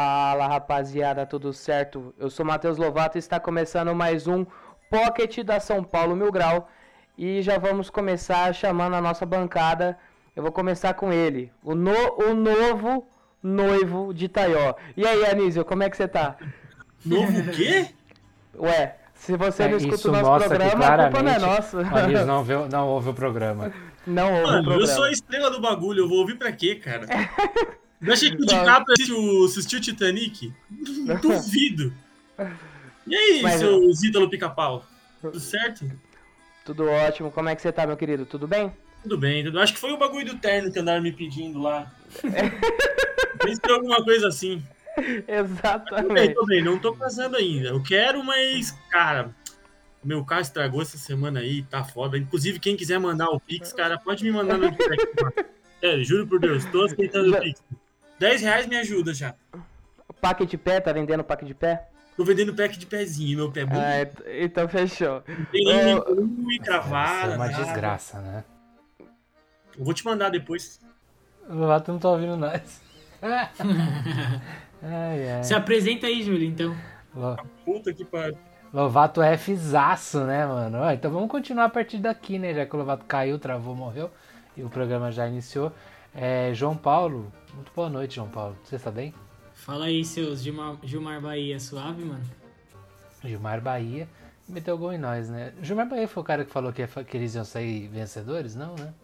Fala rapaziada, tudo certo? Eu sou Matheus Lovato e está começando mais um Pocket da São Paulo Mil Grau. E já vamos começar chamando a nossa bancada. Eu vou começar com ele, o, no- o novo noivo de Taió. E aí, Anísio, como é que você tá? Novo o quê? Ué, se você É, não escuta isso o nosso programa, a culpa não é nossa. o Anísio não, viu, não ouve o programa. Não houve Mano, eu programa. sou a estrela do bagulho, eu vou ouvir pra quê, cara? Achei que o Não. DiCaprio assistiu, assistiu Titanic? Duvido. E aí, Mas- seu Zítalo Pica-Pau? Tudo certo? Tudo ótimo. Como é que você tá, meu querido? Tudo bem? Tudo bem, tudo. Acho que foi o bagulho do terno que andaram me pedindo lá. Pensei alguma coisa assim. Tô bem, Exatamente. tô bem, não tô casando ainda. Eu quero, mas, cara, meu carro estragou essa semana aí, tá foda. Inclusive, quem quiser mandar o Pix, cara, pode me mandar no direct. Sério, juro por Deus, tô aceitando Já- o Pix. 10 reais me ajuda já. Pack de pé, tá vendendo pack de pé? Tô vendendo pack de pezinho, meu pé é bonito. Ah, et- então fechou. Tem é- nenhum e cravada. é uma nada. desgraça, né? Eu vou te mandar depois. O Lovato não tá ouvindo nós. ai, ai. Se apresenta aí, Júlio, então. Lo- Puta que pariu. Lovato é Fzaço, né, mano? Ó, então vamos continuar a partir daqui, né? Já que o Lovato caiu, travou, morreu e o programa já iniciou. É, João Paulo, muito boa noite, João Paulo. Você está bem? Fala aí, seus Gilmar, Gilmar Bahia, suave, mano. Gilmar Bahia meteu gol em nós, né? Gilmar Bahia foi o cara que falou que, que eles iam sair vencedores? Não, né?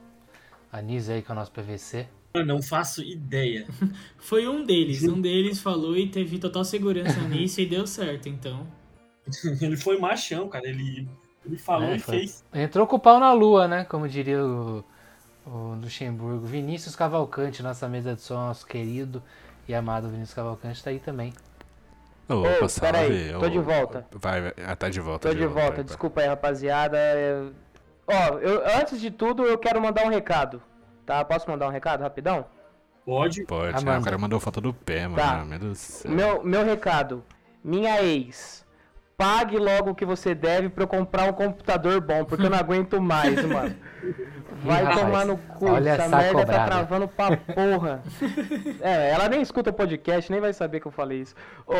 Anísio aí com o nosso PVC. Eu não faço ideia. Foi um deles. Um deles falou e teve total segurança nisso e deu certo, então. Ele foi machão, cara. Ele, ele falou É, e foi. fez. Entrou com o pau na lua, né? Como diria o, o Luxemburgo. Vinícius Cavalcante, nossa mesa de som, nosso querido e amado Vinícius Cavalcante, tá aí também. Ô, peraí, tô de volta. Vai, vai. Ah, tá de volta. Tô de volta, vai, vai. desculpa aí, rapaziada. Eu- Ó, eu- antes de tudo, eu quero mandar um recado. Tá? Posso mandar um recado rapidão? Pode. Pode, ah, o cara mandou foto do pé, mano. Tá. Meu, meu recado. Minha ex. Pague logo o que você deve pra eu comprar um computador bom, porque eu não aguento mais, mano. Vai rapaz, tomar no cu, olha essa essa merda tá cobrada. travando pra porra. É, ela nem escuta o podcast, nem vai saber que eu falei isso. Ô,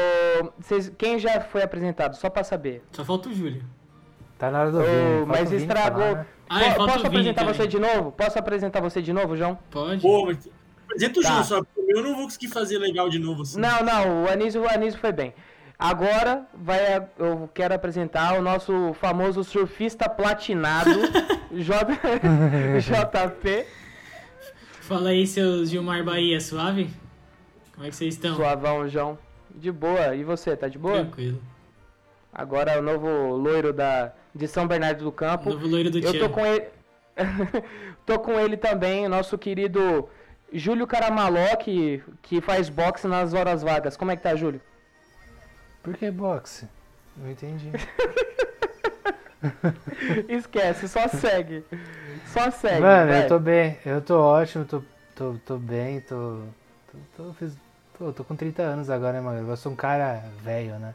vocês- quem já foi apresentado? Só pra saber. Só falta o Júlio. Tá na hora do Ô, Vini. falta mas Vini estragou. falar, né? Ah, Posso apresentar também. você de novo? Posso apresentar você de novo, João? Pode? Pô, mas apresenta o Tá. João, só porque eu não vou conseguir fazer legal de novo assim. Não, não, o Anísio, o Anísio foi bem. Agora vai, eu quero apresentar o nosso famoso surfista platinado, J, JP Fala aí, seus Gilmar Bahia, suave? Como é que vocês estão? Suavão, João. De boa. E você, tá de boa? Tranquilo. Agora o novo loiro da, de São Bernardo do Campo. Novo loiro do Eu tô com ele. tô com ele também, nosso querido Júlio Caramaló, que, que faz boxe nas horas vagas. Como é que tá, Júlio? Por que boxe? Não entendi. Esquece, só segue. Só segue. Mano, vai. eu tô bem, eu tô ótimo, tô, tô, tô bem, tô. tô, tô, fiz- pô, tô com 30 anos agora, né, mano? Eu sou um cara velho, né?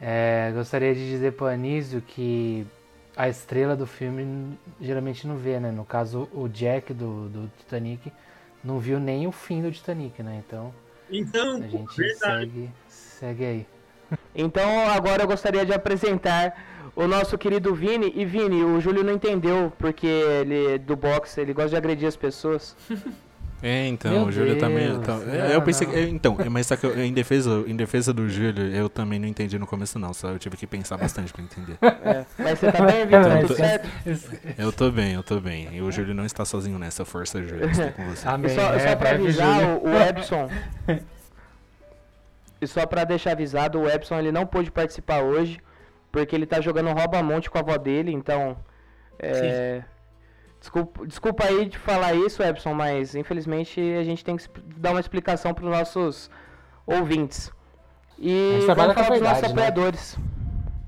É, gostaria de dizer pro Anísio que a estrela do filme geralmente não vê, né? No caso, o Jack do, do Titanic não viu nem o fim do Titanic, né? Então Então, a gente verdade. segue, segue aí. Então agora eu gostaria de apresentar o nosso querido Vini. E Vini, o Júlio não entendeu porque ele é do boxe, ele gosta de agredir as pessoas. É, então, Meu o Júlio também. Deus, Então, não, é, eu pensei é, Então, é, mas só que eu- em, defesa, em defesa do Júlio, eu também não entendi no começo, não. Só eu tive que pensar bastante pra entender. É. Mas você tá bem, Vitor? Tudo esse- certo? Eu tô bem, eu tô bem. E o Júlio não está sozinho nessa força, Júlio. Estou com você. E Amém. só, é, só pra avisar o, o Epson. e só pra deixar avisado, o Epson ele não pôde participar hoje, porque ele tá jogando rouba-monte com a avó dele, então. É, Desculpa, desculpa aí de falar isso, Epson, mas infelizmente a gente tem que dar uma explicação para os nossos ouvintes. E vamos falar dos nossos né? apoiadores.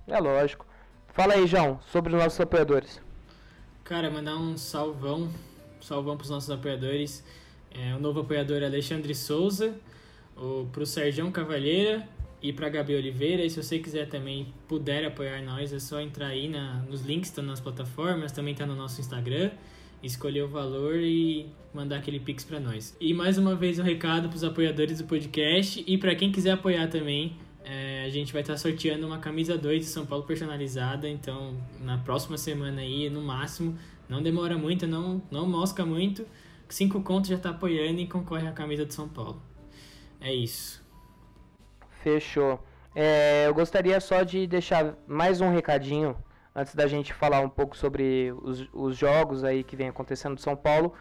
É lógico. Fala aí, João, sobre os nossos apoiadores. Cara, mandar um salvão, salvão pros nossos apoiadores. É, o novo apoiador Alexandre Souza, o, pro Sergião Cavalheira e pra Gabi Oliveira. E se você quiser também puder apoiar nós, é só entrar aí na, nos links que estão nas plataformas, também tá no nosso Instagram, escolher o valor e mandar aquele pix pra nós. E mais uma vez um recado pros apoiadores do podcast e pra quem quiser apoiar também, é, a gente vai estar sorteando uma camisa 2 de São Paulo personalizada, então na próxima semana aí, no máximo, não demora muito, não, não mosca muito, cinco contos já tá apoiando e concorre à camisa de São Paulo. É isso. Fechou. É, eu gostaria só de deixar mais um recadinho antes da gente falar um pouco sobre os, os jogos aí que vem acontecendo de São Paulo.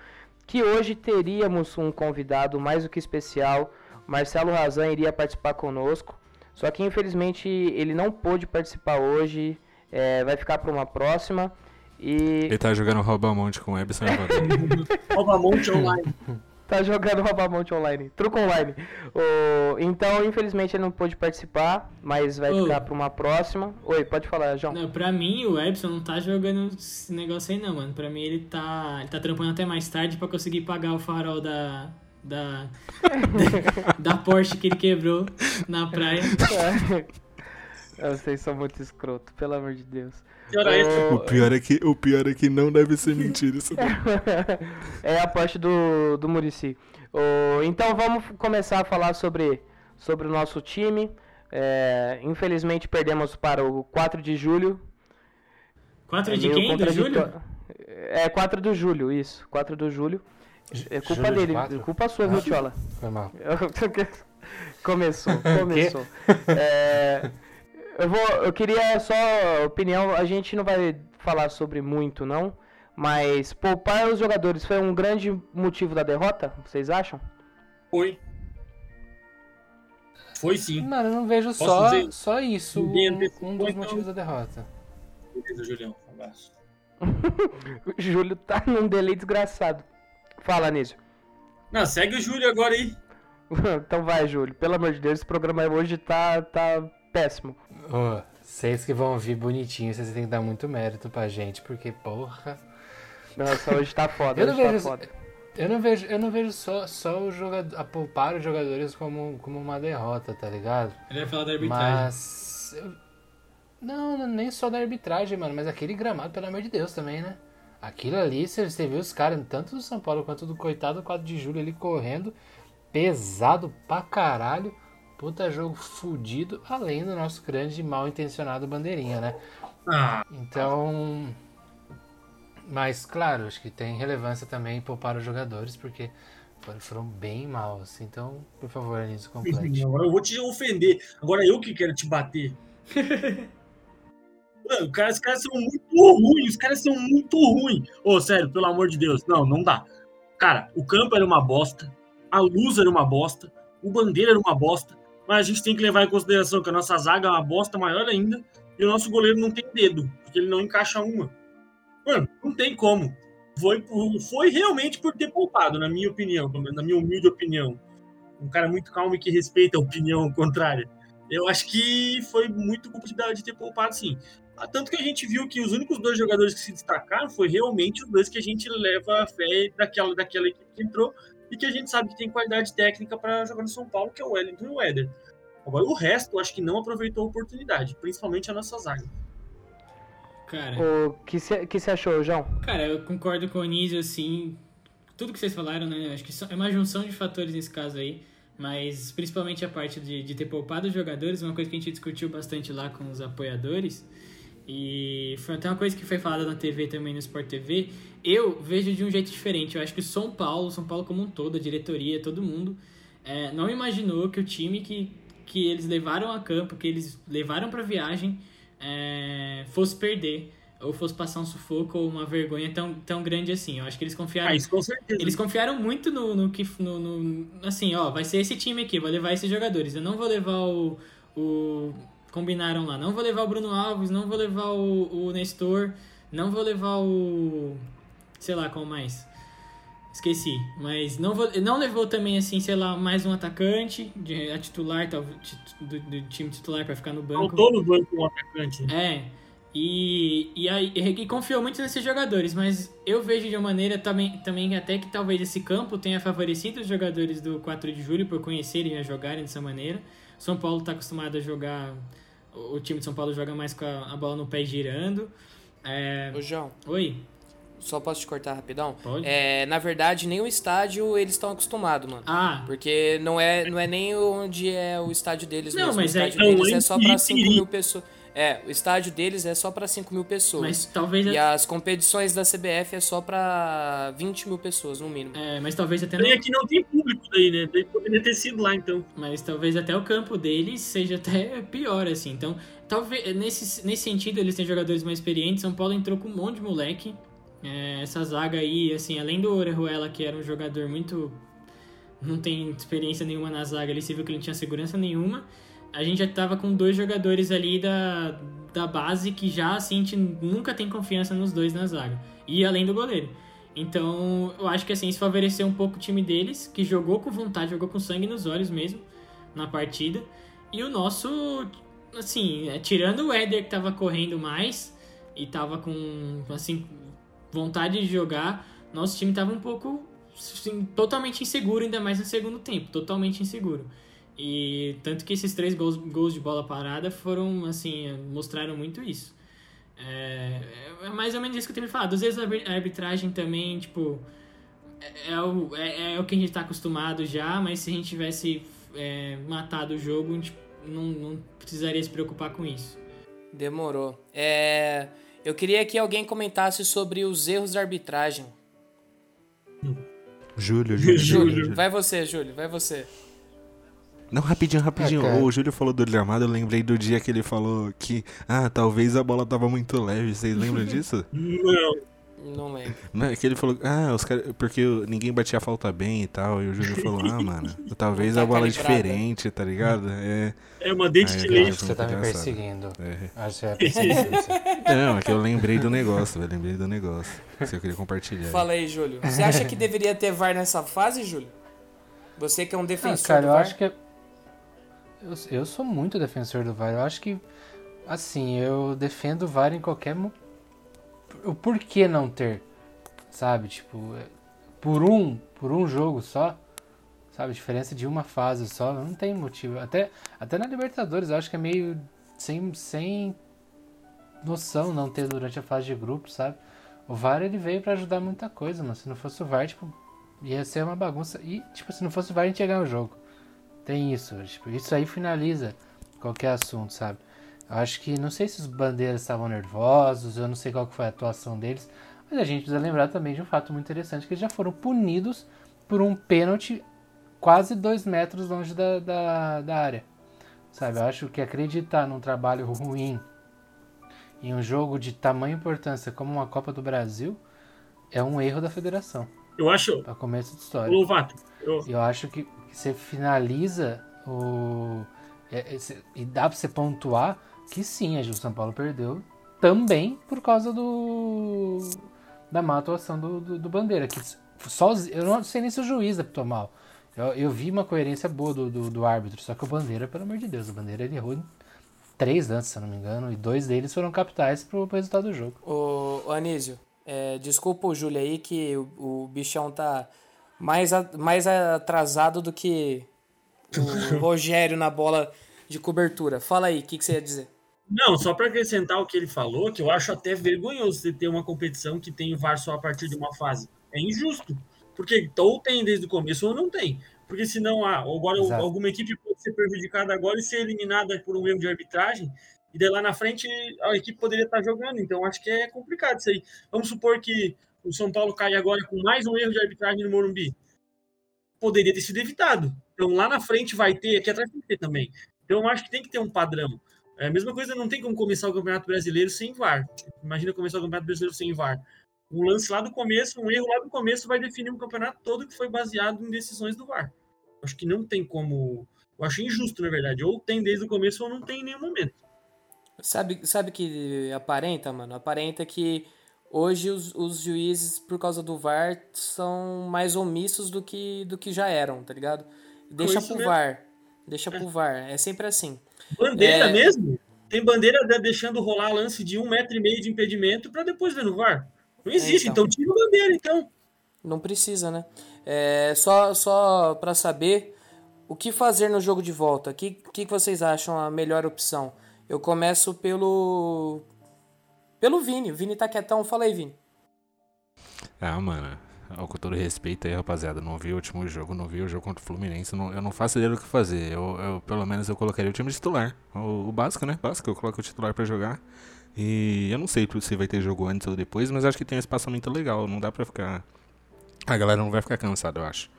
Que hoje teríamos um convidado mais do que especial. Marcelo Razan iria participar conosco. Só que infelizmente ele não pôde participar hoje. é, vai ficar para uma próxima. E Ele tá jogando rouba-monte com o Ebson e Evandro. Nova Monte Online. Tá jogando Robamonte online, truco online. O- Então, infelizmente, ele não pôde participar, mas vai Ô. ficar pra uma próxima. Oi, pode falar, João. Não, pra mim, o Epson não tá jogando esse negócio aí não, mano. Pra mim, ele tá, ele tá trampando até mais tarde pra conseguir pagar o farol da... Da, da Porsche que ele quebrou na praia. Vocês são muito escroto, pelo amor de Deus. Hora é essa? o, pior é que, o pior é que não deve ser mentira isso daí. é a parte do, do Murici. O- Então vamos começar a falar sobre, sobre o nosso time. É, infelizmente perdemos para o 4 de julho. 4 É de meio quem? Do Júlio? contraditório. É 4 de julho, isso. 4 de julho. É culpa Julho de dele, quatro? culpa sua, viu, Tiola? Foi mal. começou, começou. É, eu vou, eu queria só opinião. A gente não vai falar sobre muito, não. Mas poupar os jogadores foi um grande motivo da derrota. Vocês acham? Foi. Foi sim. Mano, eu não vejo Posso só, dizer- só isso um, um dos então. motivos da derrota. Beleza, Julião. Um abraço. O Júlio tá num delay desgraçado. Fala, Anísio. Não, segue o Júlio agora aí. então vai, Júlio. Pelo amor de Deus, esse programa hoje tá, tá péssimo. Ô, vocês que vão ouvir bonitinho, vocês têm que dar muito mérito pra gente, porque, porra. Nossa, hoje tá foda. Eu não hoje tá vejo- foda. Eu não vejo, eu não vejo só, só o jogador, a poupar os jogadores como, como uma derrota, tá ligado? Ele vai falar da arbitragem. Mas. eu- não, nem só da arbitragem, mano, mas aquele gramado, pelo amor de Deus, também, né? Aquilo ali, você, você viu os caras, tanto do São Paulo quanto do coitado 4 de julho ali correndo, pesado pra caralho. Puta jogo fudido, além do nosso grande mal intencionado bandeirinha, né? Ah, Então. Mas, claro, acho que tem relevância também poupar os jogadores, porque foram, bem maus. Então, por favor, Anísio, complete. agora eu vou te ofender. Agora eu que quero te bater. Mano, cara, os caras são muito ruins. Os caras são muito ruins. Ô, sério, pelo amor de Deus. Não, não dá. Cara, o campo era uma bosta. A luz era uma bosta. O bandeira era uma bosta. Mas a gente tem que levar em consideração que a nossa zaga é uma bosta maior ainda. E o nosso goleiro não tem dedo. Porque ele não encaixa uma. Mano, não tem como. Foi, foi realmente por ter poupado, na minha opinião. Na minha humilde opinião. Um cara muito calmo e que respeita a opinião contrária. Eu acho que foi muito culpa de- de ter poupado, sim. Ah, Tanto que a gente viu que os únicos dois jogadores que se destacaram foi realmente os dois que a gente leva a fé daquela, daquela equipe que entrou e que a gente sabe que tem qualidade técnica para jogar no São Paulo, que é o Wellington e o Éder. Agora, o resto, eu acho que não aproveitou a oportunidade, principalmente a nossa zaga. Cara, O que você achou, João? cara, eu concordo com o Anísio, assim. Tudo que vocês falaram, né? Acho que é uma junção de fatores nesse caso aí. Mas principalmente a parte de, de ter poupado os jogadores, uma coisa que a gente discutiu bastante lá com os apoiadores. E foi até uma coisa que foi falada na TV também, no Sport TV. Eu vejo de um jeito diferente. Eu acho que o São Paulo, São Paulo como um todo, a diretoria, todo mundo, é, não imaginou que o time que, que eles levaram a campo, que eles levaram pra viagem, é, fosse perder. Ou fosse passar um sufoco ou uma vergonha tão, tão grande assim. Eu acho que eles confiaram Ah, isso com certeza. eles confiaram muito no, no que. No, no- assim, ó, vai ser esse time aqui, vai levar esses jogadores. Eu não vou levar o. o combinaram lá, não vou levar o Bruno Alves, não vou levar o, o Nestor, não vou levar o. sei lá qual mais. Esqueci, mas não, vou, não levou também, assim, sei lá, mais um atacante de, a titular, tal, do, do time titular para ficar no banco. Faltou no banco um atacante. É, e, e, aí, e confiou muito nesses jogadores, mas eu vejo de uma maneira também, também até que talvez esse campo tenha favorecido os jogadores do 4 de julho por conhecerem a jogarem dessa maneira. São Paulo está acostumado a jogar, o time de São Paulo joga mais com a, a bola no pé girando. É... Ô, João. Oi. Só posso te cortar rapidão? Pode. É, na verdade, nem o estádio eles estão acostumados, mano. Ah. Porque não é, não é nem onde é o estádio deles não, mesmo. Mas o estádio é, deles é só pra 5 mil pessoas. É, o estádio deles é só pra 5 mil pessoas. Mas talvez. E as competições da CBF é só pra 20 mil pessoas, no mínimo. É, mas talvez até. Não... aqui não tem público daí, né? Poderia ter sido lá, então. Mas talvez até o campo deles seja até pior, assim. Então, talvez nesse, nesse sentido eles têm jogadores mais experientes. São Paulo entrou com um monte de moleque. É, essa zaga aí, assim, além do Orejuela, que era um jogador muito. não tem experiência nenhuma na zaga, ele se viu que ele não tinha segurança nenhuma. A gente já tava com dois jogadores ali da, da base que já, assim, a gente nunca tem confiança nos dois na zaga. E além do goleiro. Então, eu acho que assim, isso favoreceu um pouco o time deles, que jogou com vontade, jogou com sangue nos olhos mesmo na partida. E o nosso, assim, é, tirando o Éder que tava correndo mais e tava com, assim, vontade de jogar, nosso time tava um pouco assim, totalmente inseguro, ainda mais no segundo tempo, totalmente inseguro. E tanto que esses três gols, gols de bola parada foram, assim, mostraram muito isso. É, é mais ou menos isso que eu tenho me falado. Às vezes a arbitragem também, tipo, é, é o, é, é, o que a gente tá acostumado já, mas se a gente tivesse é, matado o jogo, a gente não, não precisaria se preocupar com isso. Demorou. É, eu queria que alguém comentasse sobre os erros da arbitragem. Júlio, Júlio. Júlio, Júlio. vai você, Júlio, vai você. Não, rapidinho, rapidinho. É, o Júlio falou do Gramado, eu lembrei do dia que ele falou que, ah, talvez a bola tava muito leve. Vocês lembram disso? Não. Não lembro. Não, é que ele falou, ah, os cara, porque ninguém batia a falta bem e tal. E o Júlio falou, ah, mano, talvez tá a bola é diferente, tá ligado? É, é uma dente de leite. Você tá me perseguindo. É. Acho que é perseguindo. Não, é que eu lembrei do negócio, eu lembrei do negócio. Se eu queria compartilhar. Fala aí, Júlio. Você acha que deveria ter VAR nessa fase, Júlio? Você que é um defensor ah, cara, do VAR? eu acho que é eu, eu sou muito defensor do VAR. Eu acho que, assim, eu defendo o VAR em qualquer. O porquê não ter? Sabe? Tipo, é, por um, por um jogo só. Sabe? Diferença de uma fase só. Não tem motivo. Até, até na Libertadores eu acho que é meio sem, sem noção não ter durante a fase de grupo, sabe? O VAR ele veio para ajudar muita coisa, mano. Se não fosse o VAR, tipo, ia ser uma bagunça. E, tipo, se não fosse o VAR, a gente ia ganhar o jogo. Tem isso. Tipo, isso aí finaliza qualquer assunto, sabe? Eu acho que, não sei se os bandeiras estavam nervosos, eu não sei qual foi a atuação deles, mas a gente precisa lembrar também de um fato muito interessante, que eles já foram punidos por um pênalti quase dois metros longe da, da, da área. Sabe, eu acho que acreditar num trabalho ruim em um jogo de tamanha importância como uma Copa do Brasil é um erro da federação. Eu acho. Para começo de história. Lovato, eu... eu acho que você finaliza o. É, é, e dá pra você pontuar que sim, a São Paulo perdeu também por causa do. da má atuação do, do, do Bandeira. Que só, eu não sei nem se o juiz apitou mal. Eu, eu vi uma coerência boa do, do, do, árbitro, só que o Bandeira, pelo amor de Deus, o Bandeira ele errou três lances, se eu não me engano, e dois deles foram capitais pro, pro resultado do jogo. Ô, ô Anísio, é, desculpa o Júlio aí que o, o bichão tá mais, a, mais atrasado do que o Rogério na bola de cobertura. Fala aí, o que, que você ia dizer? Não, só para acrescentar o que ele falou, que eu acho até vergonhoso de ter uma competição que tem VAR só a partir de uma fase. É injusto. Porque ou tem desde o começo ou não tem. Porque senão, ah, agora Exato. alguma equipe pode ser prejudicada agora e ser eliminada por um erro de arbitragem, e daí lá na frente a equipe poderia estar jogando. Então acho que é complicado isso aí. Vamos supor que o São Paulo cai agora com mais um erro de arbitragem no Morumbi. Poderia ter sido evitado. Então lá na frente vai ter, aqui atrás tem que ter também. Então eu acho que tem que ter um padrão. É a mesma coisa, não tem como começar o Campeonato Brasileiro sem VAR. Imagina começar o Campeonato Brasileiro sem VAR. Um lance lá do começo, um erro lá do começo vai definir um campeonato todo que foi baseado em decisões do VAR. Acho que não tem como. Eu acho injusto, na verdade. Ou tem desde o começo ou não tem em nenhum momento. Sabe, sabe que aparenta, mano? Aparenta que hoje os, os juízes, por causa do VAR, são mais omissos do que, do que já eram, tá ligado? Deixa pro mesmo. VAR. Deixa pro VAR. É sempre assim. Bandeira é... mesmo? Tem bandeira deixando rolar lance de um metro e meio de impedimento para depois ver no VAR. Não existe, é, então. então tira a bandeira, então. Não precisa, né? É, só só para saber o que fazer no jogo de volta. O que, que vocês acham a melhor opção? Eu começo pelo. Pelo Vini. O Vini tá quietão. Fala aí, Vini. Ah, mano. Com todo respeito aí, rapaziada. Não vi o último jogo, não vi o jogo contra o Fluminense. Não, eu não faço ideia do que fazer. Eu, eu, pelo menos eu colocaria o time titular. O, o básico, né? Básico, eu coloco o titular para jogar. E eu não sei se vai ter jogo antes ou depois, mas acho que tem um espaçamento legal. Não dá pra ficar. A galera não vai ficar cansada, eu acho.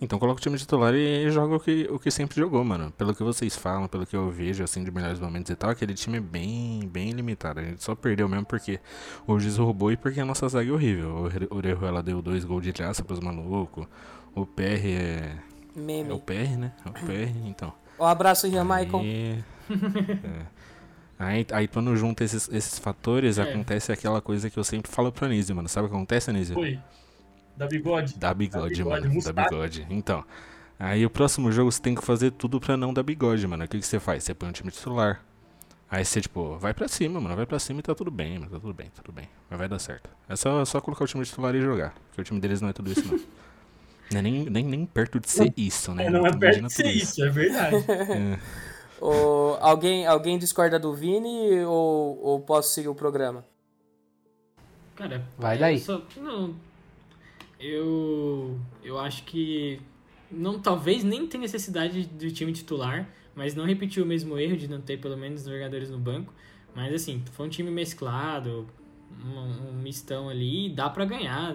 Então coloca o time titular e joga o que, o que sempre jogou, mano. Pelo que vocês falam, pelo que eu vejo, assim, de melhores momentos e tal, aquele time é bem, bem limitado. A gente só perdeu mesmo porque o Giz roubou e porque a nossa zaga é horrível. O Orejuela deu dois gols de graça pros malucos. O PR é... Meme. É o PR, né? É o PR, então. Um abraço, Rian Michael. é. Aí, aí quando junta esses, esses fatores, é. acontece aquela coisa que eu sempre falo pro Anísio, mano. Sabe o que acontece, Anísio? Oi. Da bigode. Da bigode, da bigode mano. Da bigode. Então. Aí o próximo jogo você tem que fazer tudo pra não dar bigode, mano. O que, que você faz? Você põe um time titular. Aí você, tipo, vai pra cima, mano. Vai pra cima e tá tudo bem, mano. Tá tudo bem, tá tudo bem. Mas vai dar certo. É só, só colocar o time titular e jogar. Porque o time deles não é tudo isso, não. não é nem, nem, nem perto de ser isso, né? É, não é perto de ser isso, isso, é verdade. é. Ou, alguém, alguém discorda do Vini ou, ou posso seguir o programa? Cara, vai daí. Só, não, eu, eu acho que não, talvez nem tenha necessidade do time titular, mas não repetir o mesmo erro de não ter pelo menos jogadores no banco. Mas assim, foi um time mesclado, um, um mistão ali, dá para ganhar.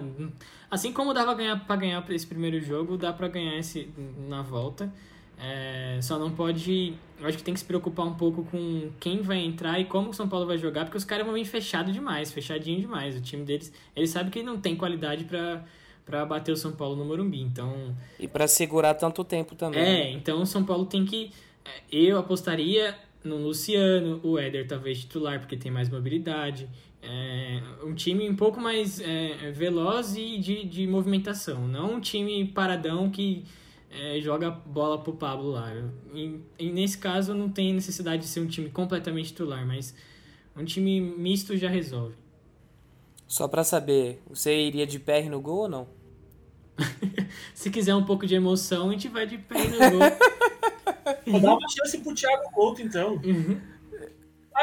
Assim como dava ganhar para ganhar esse primeiro jogo, dá para ganhar esse na volta. É, só não pode. Eu acho que tem que se preocupar um pouco com quem vai entrar e como o São Paulo vai jogar, porque os caras vão vir fechado demais, fechadinho demais. O time deles, eles sabem que não tem qualidade para para bater o São Paulo no Morumbi. Então e para segurar tanto tempo também. É, então o São Paulo tem que é, eu apostaria no Luciano, o Éder talvez titular porque tem mais mobilidade, é, um time um pouco mais é, veloz e de, de movimentação, não um time paradão que é, joga bola pro Pablo lá. E, e, nesse caso não tem necessidade de ser um time completamente titular, mas um time misto já resolve. Só para saber, você iria de PR no gol ou não? Se quiser um pouco de emoção, a gente vai de pé no gol. Vou dar uma chance pro Thiago Couto, então. Uhum.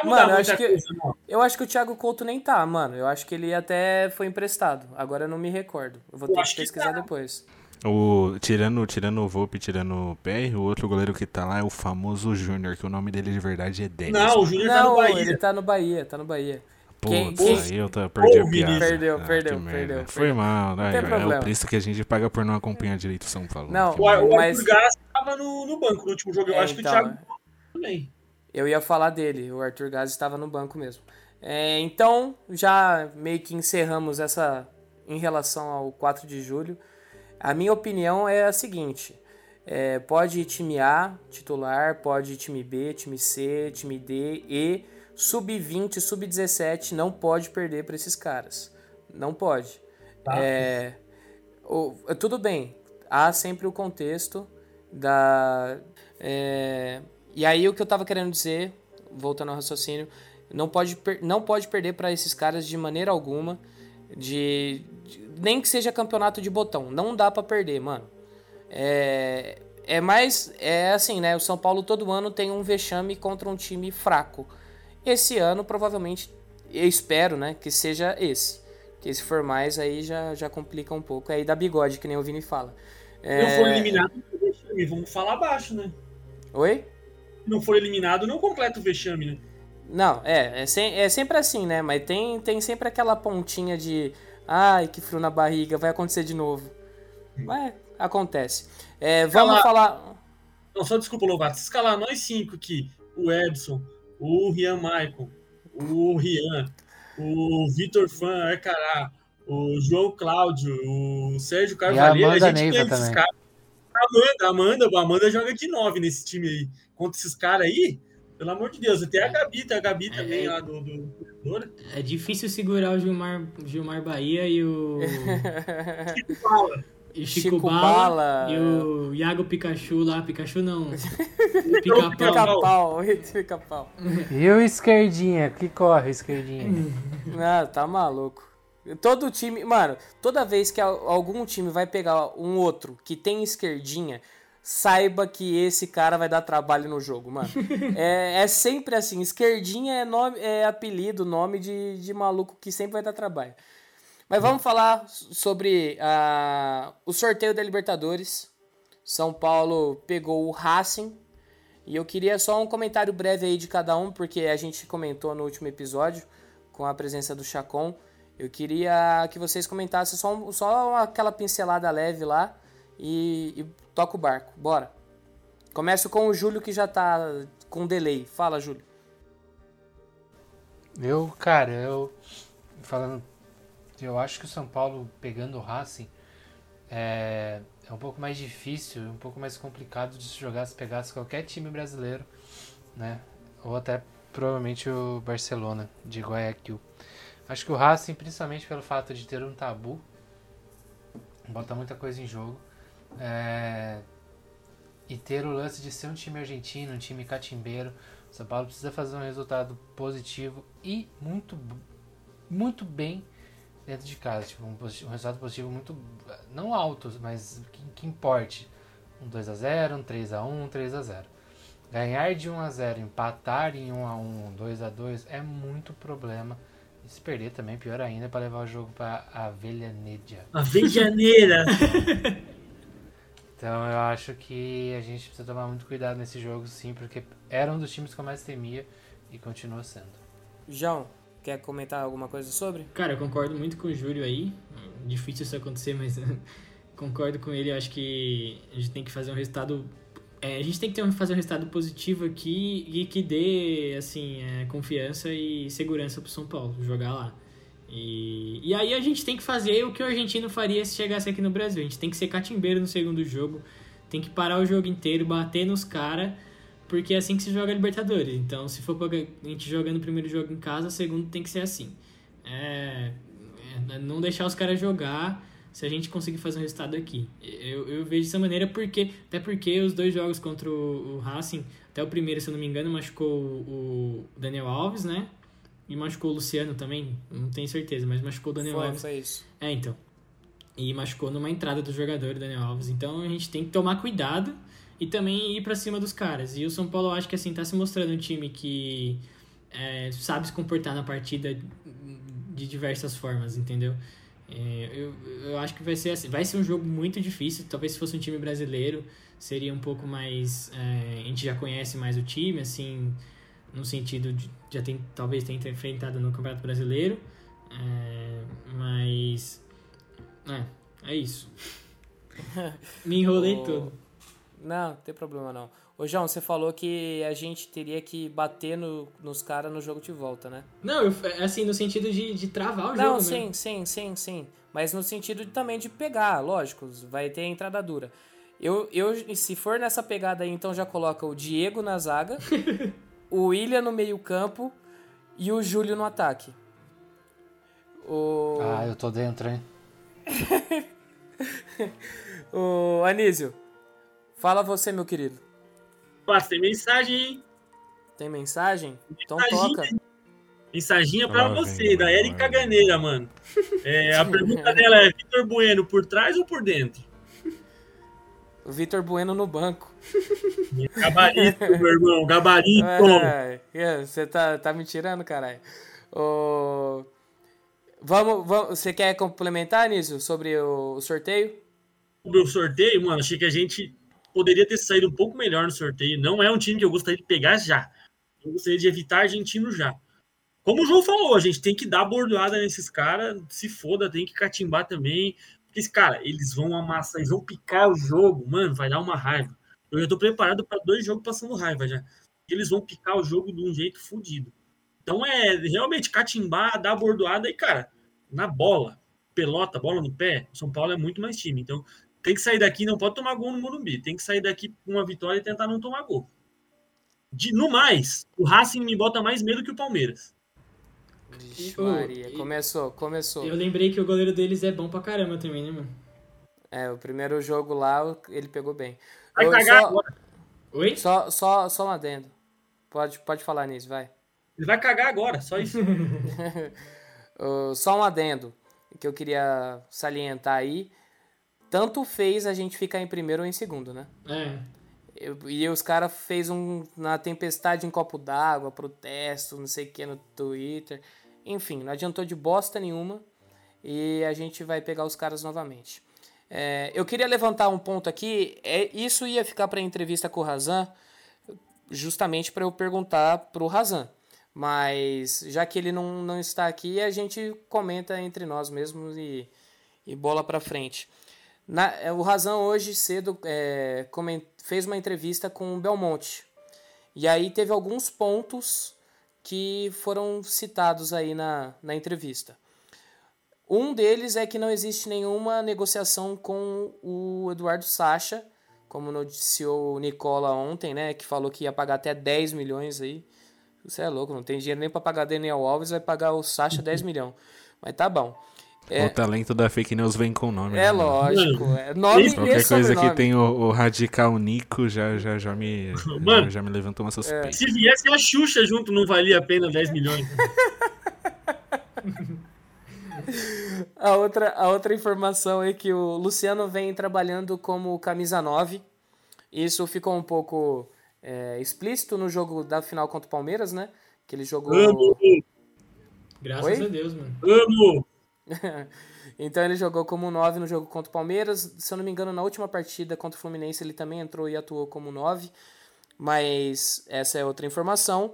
Mano, eu acho, que, coisa, eu acho que o Thiago Couto nem tá, mano. Eu acho que ele até foi emprestado. Agora eu não me recordo. Eu vou ter eu que pesquisar que tá. depois. O, tirando, tirando o Volpe, tirando o PR, o outro goleiro que tá lá é o famoso Júnior, que o nome dele de verdade é Denis. Não, o Júnior tá no Bahia. ele tá no Bahia, tá no Bahia. Putz, quem, aí eu tô, perdi a piada. Perdeu, ah, perdeu, perdeu. Foi mal, né? É o preço que a gente paga por não acompanhar direito o São Paulo. Não, o, o mas... Arthur Gás tava no, no banco no último jogo. Eu é, acho então, que o Thiago também. Eu ia falar dele, o Arthur Gás estava no banco mesmo. É, então, já meio que encerramos essa em relação ao 4 de julho. A minha opinião é a seguinte: é, pode ir time A, titular, pode ir time B, time C, time D e sub-20, sub-17 não pode perder para esses caras. Não pode. Tá. É, o, tudo bem, há sempre o contexto da. É, e aí o que eu estava querendo dizer, voltando ao raciocínio, não pode, não pode perder para esses caras de maneira alguma, de, de, nem que seja campeonato de botão, não dá para perder, mano. É, é mais é assim, né? O São Paulo todo ano tem um vexame contra um time fraco. Esse ano, provavelmente, eu espero, né, que seja esse. Que se for mais, aí já, já complica um pouco. Aí dá bigode, que nem o Vini fala. É... Não for eliminado, vexame. Vamos falar abaixo, né? Oi? Não for eliminado, não completa o vexame, né? Não, é, é, sem, é sempre assim, né? Mas tem, tem sempre aquela pontinha de ai, que frio na barriga, vai acontecer de novo. Mas acontece. É, vamos falar. Não, só desculpa, Lovato. Se escalar nós cinco aqui, o Edson, o Rian Michael, o Rian, o Vitor Fan Arcará, o João Cláudio, o Sérgio Carvalho, a, gente Neiva esses caras. Amanda, Amanda, a Amanda joga de nove nesse time aí. Contra esses caras aí, Pelo amor de Deus, tem a Gabi, tem a Gabi É, também é. lá do, do, do É difícil segurar o Gilmar, Gilmar Bahia e o, Fala. E o Chico, Chico Bala, Bala, e o Iago Pikachu lá. Pikachu não. Pica-pau. Pica-pau. E o esquerdinha? Que corre, o esquerdinha? Não, tá maluco. Todo time, mano, toda vez que al- algum time vai pegar um outro que tem esquerdinha, saiba que esse cara vai dar trabalho no jogo, mano. É, é sempre assim, esquerdinha é, nome, é apelido, nome de, de maluco que sempre vai dar trabalho. Mas vamos falar sobre ah, o sorteio da Libertadores. São Paulo pegou o Racing. E eu queria só um comentário breve aí de cada um, porque a gente comentou no último episódio com a presença do Chacon. Eu queria que vocês comentassem só, só aquela pincelada leve lá e, e toca o barco. Bora. Começo com o Júlio que já tá com delay. Fala, Júlio. Eu, cara, eu. Falando. Eu acho que o São Paulo pegando o Racing é, é um pouco mais difícil, um pouco mais complicado de se jogar se pegasse qualquer time brasileiro, né? Ou até provavelmente o Barcelona de Guayaquil. Acho que o Racing, principalmente pelo fato de ter um tabu, bota muita coisa em jogo. É, e ter o lance de ser um time argentino, um time catimbeiro. O São Paulo precisa fazer um resultado positivo e muito, muito bem dentro de casa. Tipo, um, posi- um resultado positivo muito. Não alto, mas que, que importe. Um 2x0, um 3x1, um 3x0. Ganhar de 1x0, empatar em 1x1, 2x2 é muito problema. E se perder também, pior ainda, para levar o jogo para a Avellaneda. Avejaneira. Então eu acho que a gente precisa tomar muito cuidado nesse jogo, sim, porque era um dos times que eu mais temia e continua sendo. João, quer comentar alguma coisa sobre? Cara, eu concordo muito com o Júlio aí. Difícil isso acontecer, mas concordo com ele. Eu acho que a gente tem que fazer um resultado. é, a gente tem que ter um, fazer um resultado positivo aqui e que dê assim, é, confiança e segurança pro São Paulo jogar lá. E, e aí a gente tem que fazer o que o argentino faria se chegasse aqui no Brasil. A gente tem que ser catimbeiro no segundo jogo, tem que parar o jogo inteiro, bater nos caras, porque é assim que se joga Libertadores. Então, se for pra a gente jogando o primeiro jogo em casa, o segundo tem que ser assim. É, é não deixar os caras jogar se a gente conseguir fazer um resultado aqui. Eu, eu vejo dessa maneira porque, até porque os dois jogos contra o, o Racing, até o primeiro, se eu não me engano, machucou o, o Daniel Alves, né? E machucou o Luciano também, não tenho certeza, mas machucou o Daniel Foi, Alves. foi isso. É, então. E machucou numa entrada do jogador, Daniel Alves. Então a gente tem que tomar cuidado e também ir pra cima dos caras. E o São Paulo, eu acho que assim, tá se mostrando um time que é, sabe se comportar na partida de diversas formas, entendeu? É, eu, eu acho que vai ser assim, vai ser um jogo muito difícil. Talvez se fosse um time brasileiro, seria um pouco mais. é, a gente já conhece mais o time, assim, no sentido de já tem talvez tenha enfrentado no Campeonato Brasileiro. É, mas. É, é isso. Me enrolei todo. Não, não tem problema não. Ô, João, você falou que a gente teria que bater no- nos caras no jogo de volta, né? Não, eu, assim, no sentido de, de travar o Não, jogo, sim, né? sim, sim, sim. Mas no sentido de- também de pegar, lógico, vai ter a entrada dura. Eu, eu, se for nessa pegada aí, então já coloca o Diego na zaga, o William no meio campo e o Júlio no ataque. O, Ah, eu tô dentro, hein? o Anísio, fala você, meu querido. Passa, tem mensagem, hein? Tem mensagem? Então Mensaginha. toca. Mensaginha pra Ah, vem, você, da vai, Erika vai. Ganeira, mano. É, a pergunta dela é: Vitor Bueno por trás ou por dentro? O Vitor Bueno no banco. Gabarito, meu irmão, gabarito. É, você tá, tá me tirando, caralho. Vamos, vamos, você quer complementar, Nísio, sobre o, o sorteio? Sobre o sorteio, mano, achei que a gente poderia ter saído um pouco melhor no sorteio. Não é um time que eu gostaria de pegar já. Eu gostaria de evitar argentino já. Como o João falou, a gente tem que dar bordoada nesses caras, se foda, tem que catimbar também. Porque, esse cara, eles vão amassar, eles vão picar o jogo, mano, vai dar uma raiva. Eu já tô preparado para dois jogos passando raiva já. Eles vão picar o jogo de um jeito fodido. Então é realmente catimbar, dar bordoada e, cara, na bola, pelota, bola no pé, São Paulo é muito mais time. Então tem que sair daqui, não pode tomar gol no Morumbi. Tem que sair daqui com uma vitória e tentar não tomar gol. De, no mais, o Racing me bota mais medo que o Palmeiras. Vixe, Maria. e- Começou, começou. Eu lembrei que o goleiro deles é bom pra caramba também, né, mano? É, o primeiro jogo lá, ele pegou bem. Vai Ô, cagar só, agora. Oi? só, só, só um adendo. Pode, pode falar nisso, vai. Ele vai cagar agora, só isso. Ô, só um adendo que eu queria salientar aí. Tanto fez a gente ficar em primeiro ou em segundo, né? É. Eu- e os caras fez um na tempestade em copo d'água, protesto, não sei o que no Twitter. Enfim, não adiantou de bosta nenhuma. E a gente vai pegar os caras novamente. É, eu queria levantar um ponto aqui. É, isso ia ficar para entrevista com o Razan, justamente para eu perguntar pro Razan. Mas já que ele não, não está aqui, a gente comenta entre nós mesmos e, e bola para frente. Na- é, o Razan hoje cedo é, fez uma entrevista com o Belmonte. E aí teve alguns pontos que foram citados aí na, na entrevista. Um deles é que não existe nenhuma negociação com o Eduardo Sacha, como noticiou o Nicola ontem, né? Que falou que ia pagar até 10 milhões aí. Você é louco, não tem dinheiro nem para pagar Daniel Alves, vai pagar o Sacha 10 milhões. Mas tá bom. É- O talento da fake news vem com nome. É né, lógico. É nome e Qualquer coisa que tem o, o radical Nico já, já, já, me, Mano. já, já me levantou uma suspeita. Se viesse a Xuxa junto, não valia a pena 10 milhões. A outra, a outra informação é que o Luciano vem trabalhando como camisa 9. Isso ficou um pouco é, explícito no jogo da final contra o Palmeiras, né? Que ele jogou. Amo, Graças Oi? a Deus, mano. amo. então ele jogou como 9 no jogo contra o Palmeiras. Se eu não me engano, na última partida contra o Fluminense ele também entrou e atuou como 9. Mas essa é outra informação.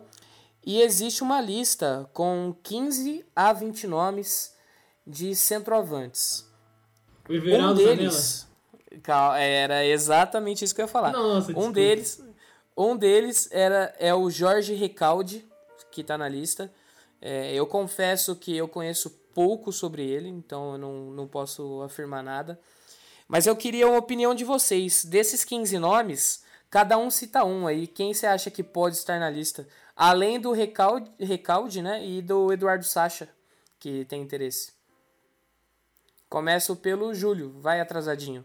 E existe uma lista com 15 a 20 nomes de centroavantes. O Um Everaldo Zanella. deles. Cal- Era exatamente isso que eu ia falar. Nossa, um desculpa. deles, um deles era é o Jorge Recalde, que tá na lista. É, eu confesso que eu conheço pouco sobre ele, então eu não, não posso afirmar nada. Mas eu queria uma opinião de vocês. Desses 15 nomes, cada um cita um aí. Quem você acha que pode estar na lista? Além do Recalde, Recalde né? E do Eduardo Sacha, que tem interesse. Começo pelo Júlio. Vai atrasadinho.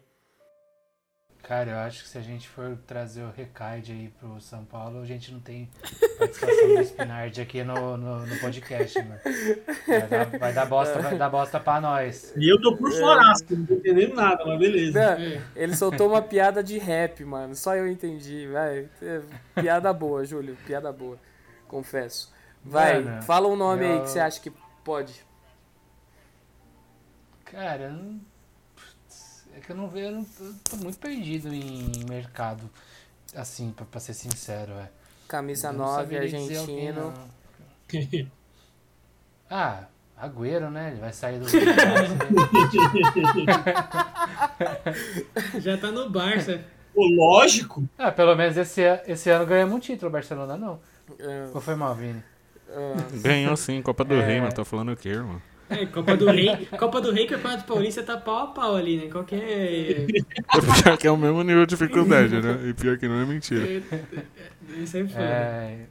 Cara, eu acho que se a gente for trazer o Recaide aí pro São Paulo, a gente não tem participação do Spinard aqui no, no, no podcast, mano. Vai dar, vai dar bosta, vai dar bosta pra nós. E eu tô por fora, não tô entendendo nada, mas beleza. Não, É. ele soltou uma piada de rap, mano. Só eu entendi, vai. É, Piada boa, Júlio. Piada boa. Confesso. Vai, Mano, fala um nome aí eu- que você acha que pode. Cara, eu não... é que eu não vejo, eu, não, eu tô muito perdido em mercado, assim, pra, pra ser sincero, é. Camisa Eu não 9, saberia dizer alguém, argentino. não. Ah, Agüero, né? Ele vai sair do. Já tá no Barça. Pô, lógico. ah, pelo menos esse, a- esse ano ganhamos um título, o Barcelona não. É, Ou foi mal, Vini? é, Ganhou sim, Copa do É. Rei, mano. Tá falando o quê, irmão? É, Copa do Rei. Copa do Rei, Campeonato Paulista tá pau a pau ali, né? Qualquer. Pior que é o mesmo nível de dificuldade, né? E pior que não é mentira. Isso aí foi. É.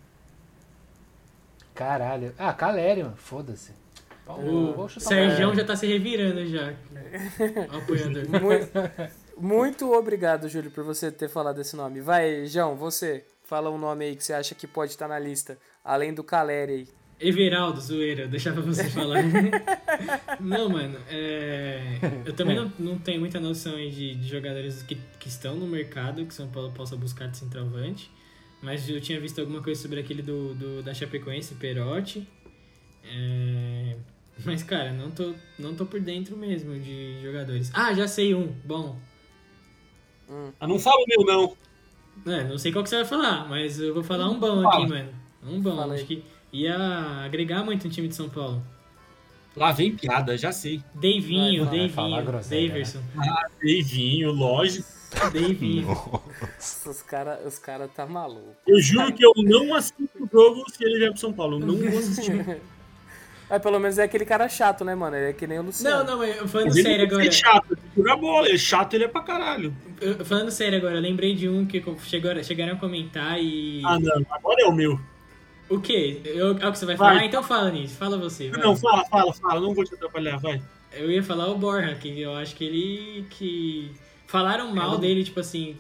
Caralho. Ah, Calério, foda-se. O Sérgio já tá se revirando já. O apoiador. Muito, muito obrigado, Júlio, por você ter falado esse nome. Vai, João, você. Fala um nome aí que você acha que pode estar na lista. Além do Caleri aí. Everaldo, zoeira, deixar pra você falar. não, mano, é... eu também não, não tenho muita noção aí de, de jogadores que, que estão no mercado, que São Paulo possa buscar de centroavante. Mas eu tinha visto alguma coisa sobre aquele do, do da Chapecoense, Perotti. É... Mas, cara, não tô, não tô por dentro mesmo de jogadores. Ah, já sei um, bom. Ah, não fala o meu, não. É, não sei qual que você vai falar, mas eu vou falar um bom aqui, mano. Um bom, acho que ia agregar muito no time de São Paulo. Lá vem piada, já sei. Falar Davinho, groselha, Daverson. Davinho, lógico. Davinho. Os caras os cara tá maluco. Eu juro que eu não assisto o jogo se ele vier pro São Paulo. Eu não vou assistir. Mas pelo menos é aquele cara chato, né, mano? Ele é que nem o Luciano. Não, não, mas falando ele sério vai agora. ser chato. jogar bola. Ele é chato, ele é pra caralho. Eu- falando sério agora, eu lembrei de um que chegaram, chegaram a comentar e. Ah, não. Agora é o meu. O quê? Eu, é o que você vai Vai. falar? Então fala nisso, fala você. vai. Não, fala, fala, fala. Não vou te atrapalhar, vai. Eu ia falar o Borja, que eu acho que ele. que. Falaram mal Eu- dele, tipo assim,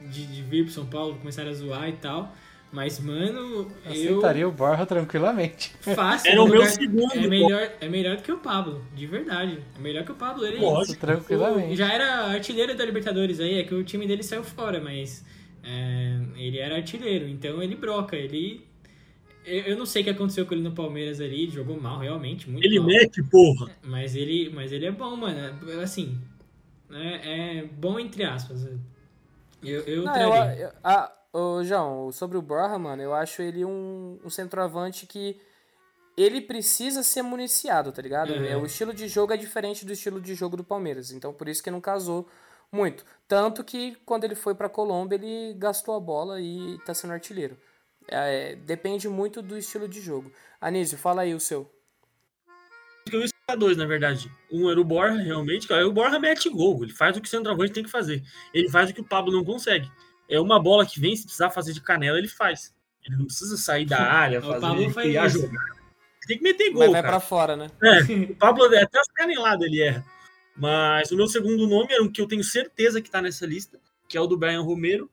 de, de vir pro São Paulo, começaram a zoar e tal. Mas, mano, Eu eu. aceitaria o Borja tranquilamente. Fácil. Era o no meu segundo, É melhor, é melhor do que o Pablo, de verdade. É melhor que o Pablo. Ele Lógico. Tranquilamente. já era artilheiro da Libertadores aí, é que o time dele saiu fora, mas é, ele era artilheiro, então ele broca, ele. Eu, eu não sei o que aconteceu com ele no Palmeiras ali, ele jogou mal, realmente, muito Ele mal. mete, porra. Mas ele, mas ele é bom, mano. É, Assim, é, é bom entre aspas. Eu, eu Não, traria. eu, eu, ah, ô, João, sobre o Borja, mano, eu acho ele um, um centroavante que ele precisa ser municiado, tá ligado? Uhum. É, o estilo de jogo é diferente do estilo de jogo do Palmeiras, então por isso que não casou muito. Tanto que quando ele foi pra Colômbia, ele gastou a bola e tá sendo artilheiro. É, depende muito do estilo de jogo. Anísio, fala aí o seu. que eu ia dois, na verdade. Um era o Borja, realmente, cara. O Borja mete gol. Ele faz o que o centroavante tem que fazer. Ele faz o que o Pablo não consegue. É uma bola que vem, se precisar fazer de canela, ele faz. Ele não precisa sair da área, O fazer, Pablo criar isso. jogada. Ele tem que meter Mas gol, vai cara. pra fora, né? É, o Pablo, até as caneladas ele erra. Mas o meu segundo nome era um que eu tenho certeza que tá nessa lista, que é o do Brian Romero,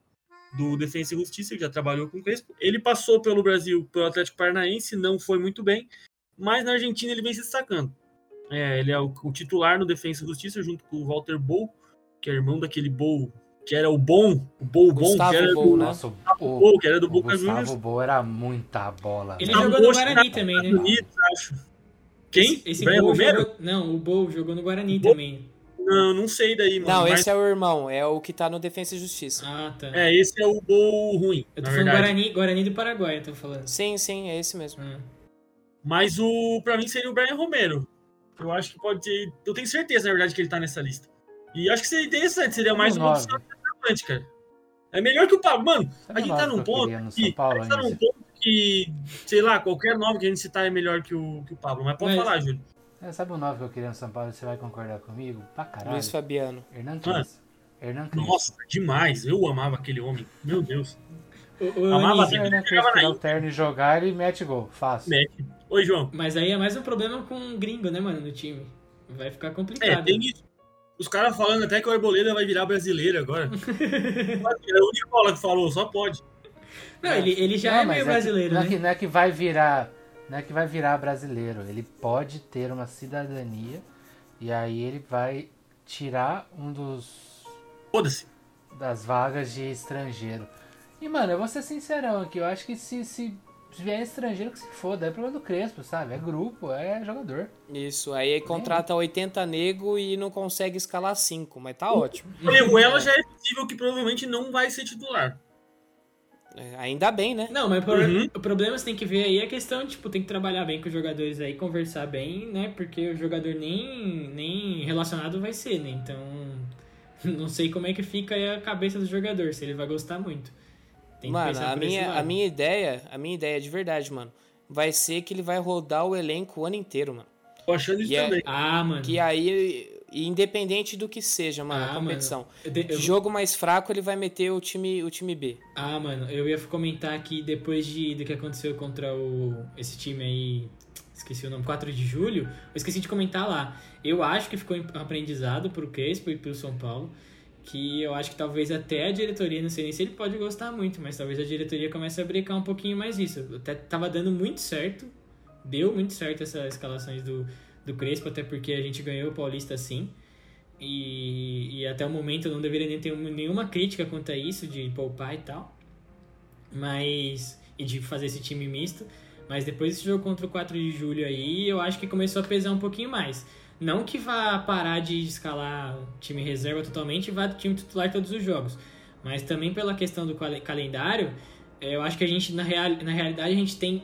do Defensa e Justiça, que já trabalhou com o Crespo. Ele passou pelo Brasil, pelo Atlético Paranaense, não foi muito bem, mas na Argentina ele vem se destacando. É, ele é o, o titular no Defensa e Justiça, junto com o Walter Bol, que é irmão daquele Bol, que era o bom, o Bol bom, Gustavo que era Bol, do, né? Nossa, o, o, Bol, que era do o Boca Juniors. Gustavo Boa era muita bola. Ele jogou no Guarani também, né? Unidos, acho. Quem? Esse, esse Brian Romero? jogou, Não, o Bol jogou no Guarani Bol? também. Não, não sei daí, mano. Não, mas- esse é o irmão, é o que tá no Defensa e Justiça. Ah, tá. É, esse é o Bol ruim, eu na tô falando verdade. Guarani, Guarani do Paraguai, eu tô falando. Sim, sim, é esse mesmo. Ah. Mas o pra mim seria o Brian Romero. Eu acho que pode ter. Eu tenho certeza, na verdade, que ele tá nessa lista. E acho que seria interessante, seria mais uma opção cara. É melhor que o Pablo. Mano, Sabe a gente tá num ponto que. Paulo, a gente tá num ponto que, sei lá, qualquer nome que a gente citar é melhor que o, que o Pablo. Mas pode Mas- falar, Júlio. É, sabe o nome que eu queria no São Paulo? Você vai concordar comigo? Pra caralho. Luiz Fabiano. Hernan Crespo. Hernan Crespo. Nossa, demais. Eu amava aquele homem. Meu Deus. O, o Amava o Hernan Crespo pegar o terno e jogar, ele mete gol. Fácil. Mete. Oi, João. Mas aí é mais um problema com o gringo, né, mano, no time. Vai ficar complicado. É, tem isso. Os caras falando até que o Arboleda vai virar brasileiro agora. é o Nicola que falou, só pode. Não, ele, ele já Não, é meio que- brasileiro, não é né? que, não é que vai virar. Não é que vai virar brasileiro. Ele pode ter uma cidadania e aí ele vai tirar um dos Foda-se. das vagas de estrangeiro. E mano, eu vou ser sincerão aqui, eu acho que se, se vier estrangeiro que se foda, é problema do Crespo, sabe? É grupo, é jogador. Isso, aí contrata 80 nego e não consegue escalar 5, mas tá ótimo. O Orejuela já é possível que provavelmente não vai ser titular. É, ainda bem, né? Não, mas o pro- Uhum. o problema você tem que ver aí é a questão, tipo, tem que trabalhar bem com os jogadores aí, conversar bem, né? Porque o jogador nem, nem relacionado vai ser, né? Então, não sei como é que fica aí a cabeça do jogador, se ele vai gostar muito. Tem que mano, pensar a minha, a minha ideia, a minha ideia de verdade, mano, vai ser que ele vai rodar o elenco o ano inteiro, mano. Tô achando isso E é- também. Ah, mano. Que aí, independente do que seja, mano, Ah, a competição. mano. Eu Jogo mais fraco, ele vai meter o time, o time B. Ah, mano, eu ia comentar aqui depois de, do que aconteceu contra o, esse time aí, esqueci o nome, 4 de julho, eu esqueci de comentar lá. Eu acho que ficou aprendizado pro Crespo e pro São Paulo, que eu acho que talvez até a diretoria, não sei nem se ele pode gostar muito, mas talvez a diretoria comece a brincar um pouquinho mais isso. Até tava dando muito certo, deu muito certo essas escalações do, do Crespo, até porque a gente ganhou o Paulista assim. E, e até o momento eu não deveria nem ter nenhuma crítica quanto a isso, de poupar e tal. Mas. E de fazer esse time misto. Mas depois desse jogo contra o 4 de julho aí, eu acho que começou a pesar um pouquinho mais. Não que vá parar de escalar time reserva totalmente e vá do time titular todos os jogos. Mas também pela questão do cal- calendário, eu acho que a gente, na, real, na realidade, a gente tem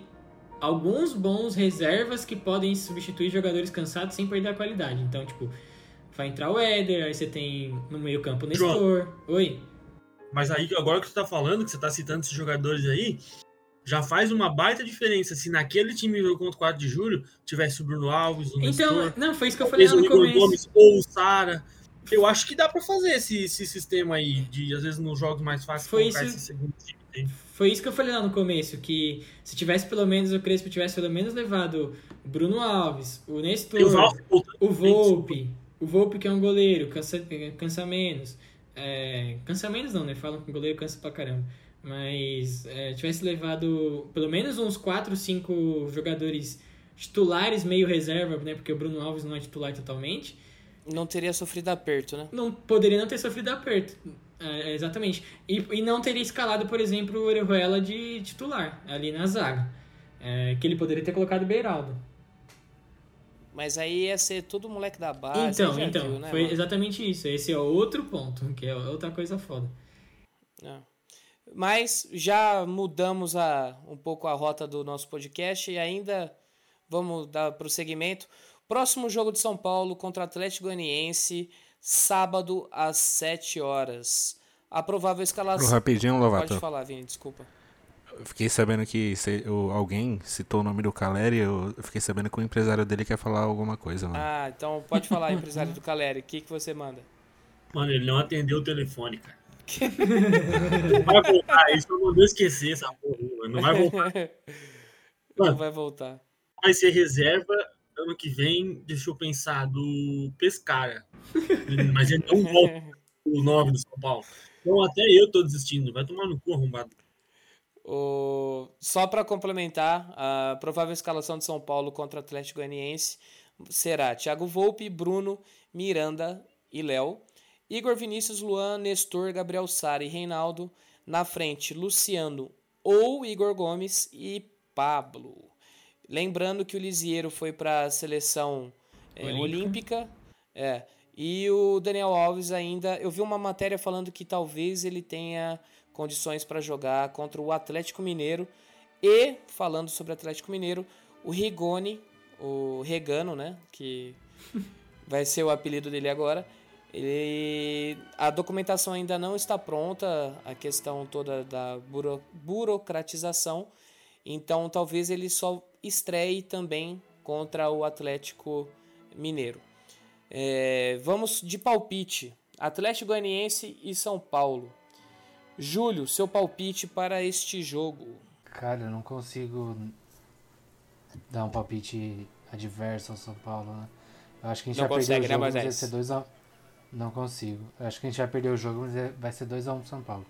alguns bons reservas que podem substituir jogadores cansados sem perder a qualidade. Então, tipo, vai entrar o Éder, aí você tem no meio campo o João. Nestor. Oi? Mas aí, agora que você tá falando, que você tá citando esses jogadores aí, já faz uma baita diferença se naquele time que jogou contra o 4 de julho tivesse o Bruno Alves, o Então, Nestor, não, foi isso que eu falei no começo. Gomes ou o Sara. Eu acho que dá pra fazer esse, esse sistema aí, de às vezes nos jogos mais fáceis Foi colocar isso- esse segundo time. Foi isso que eu falei lá no começo, que se tivesse pelo menos, o Crespo tivesse pelo menos levado o Bruno Alves, o Nestor, o Volpe, o Volpe que é um goleiro, cansa, cansa menos. É, cansa menos não, né? Falam que o goleiro cansa pra caramba. Mas é, tivesse levado pelo menos uns 4, 5 jogadores titulares, meio reserva, né? Porque o Bruno Alves não é titular totalmente. Não teria sofrido aperto, né? Não poderia não ter sofrido aperto. É, exatamente. E, e não teria escalado, por exemplo, o Orejuela de titular ali na zaga. É, que ele poderia ter colocado o Beiraldo. Mas aí ia ser tudo moleque da base. então, então, viu, né, foi mano? exatamente isso. Esse é outro ponto, que é outra coisa foda. É. Mas já mudamos a, um pouco a rota do nosso podcast e ainda vamos dar prosseguimento. Próximo jogo de São Paulo contra o Atlético Goianiense, sábado às 7 horas. A provável escalação. Rapidinho, Lovato. Pode falar, Vini, desculpa. Eu fiquei sabendo que se- o- alguém citou o nome do Caleri, eu eu fiquei sabendo que o empresário dele quer falar alguma coisa, mano. Ah, então pode falar, empresário do Caleri. O que, que você manda? Mano, ele não atendeu o telefone, cara. não vai voltar, isso eu mandou esquecer essa porra, mano. Não vai voltar. Não vai voltar. Vai ser reserva ano que vem, deixa eu pensar, do Pescara. Mas ele não volta o 9 do São Paulo. Então até eu tô desistindo. Vai tomar no cu arrombado. O... Só para complementar, a provável escalação de São Paulo contra o Atlético Goianiense será Thiago Volpe, Bruno, Miranda e Léo. Igor Vinícius, Luan, Nestor, Gabriel Sara e Reinaldo. Na frente, Luciano ou Igor Gomes e Pablo. Lembrando que o Lisieiro foi para a seleção é, Olímpica. olímpica. É. E o Daniel Alves ainda. Eu vi uma matéria falando que talvez ele tenha condições para jogar contra o Atlético Mineiro. E, falando sobre Atlético Mineiro, o Rigoni, o Regano, né? Que vai ser o apelido dele agora. Ele, a documentação ainda não está pronta, a questão toda da buro- burocratização. Então, talvez ele só estreie também contra o Atlético Mineiro. É, vamos de palpite. Atlético Goianiense e São Paulo. Júlio, seu palpite para este jogo. Cara, eu não consigo dar um palpite adverso ao São Paulo, né? Eu acho que a gente Não vai consegue, perder o né, jogo, mas vai ser 2 a Não consigo. Eu acho que a gente vai perder o jogo, mas é- vai ser 2x1 pro São Paulo.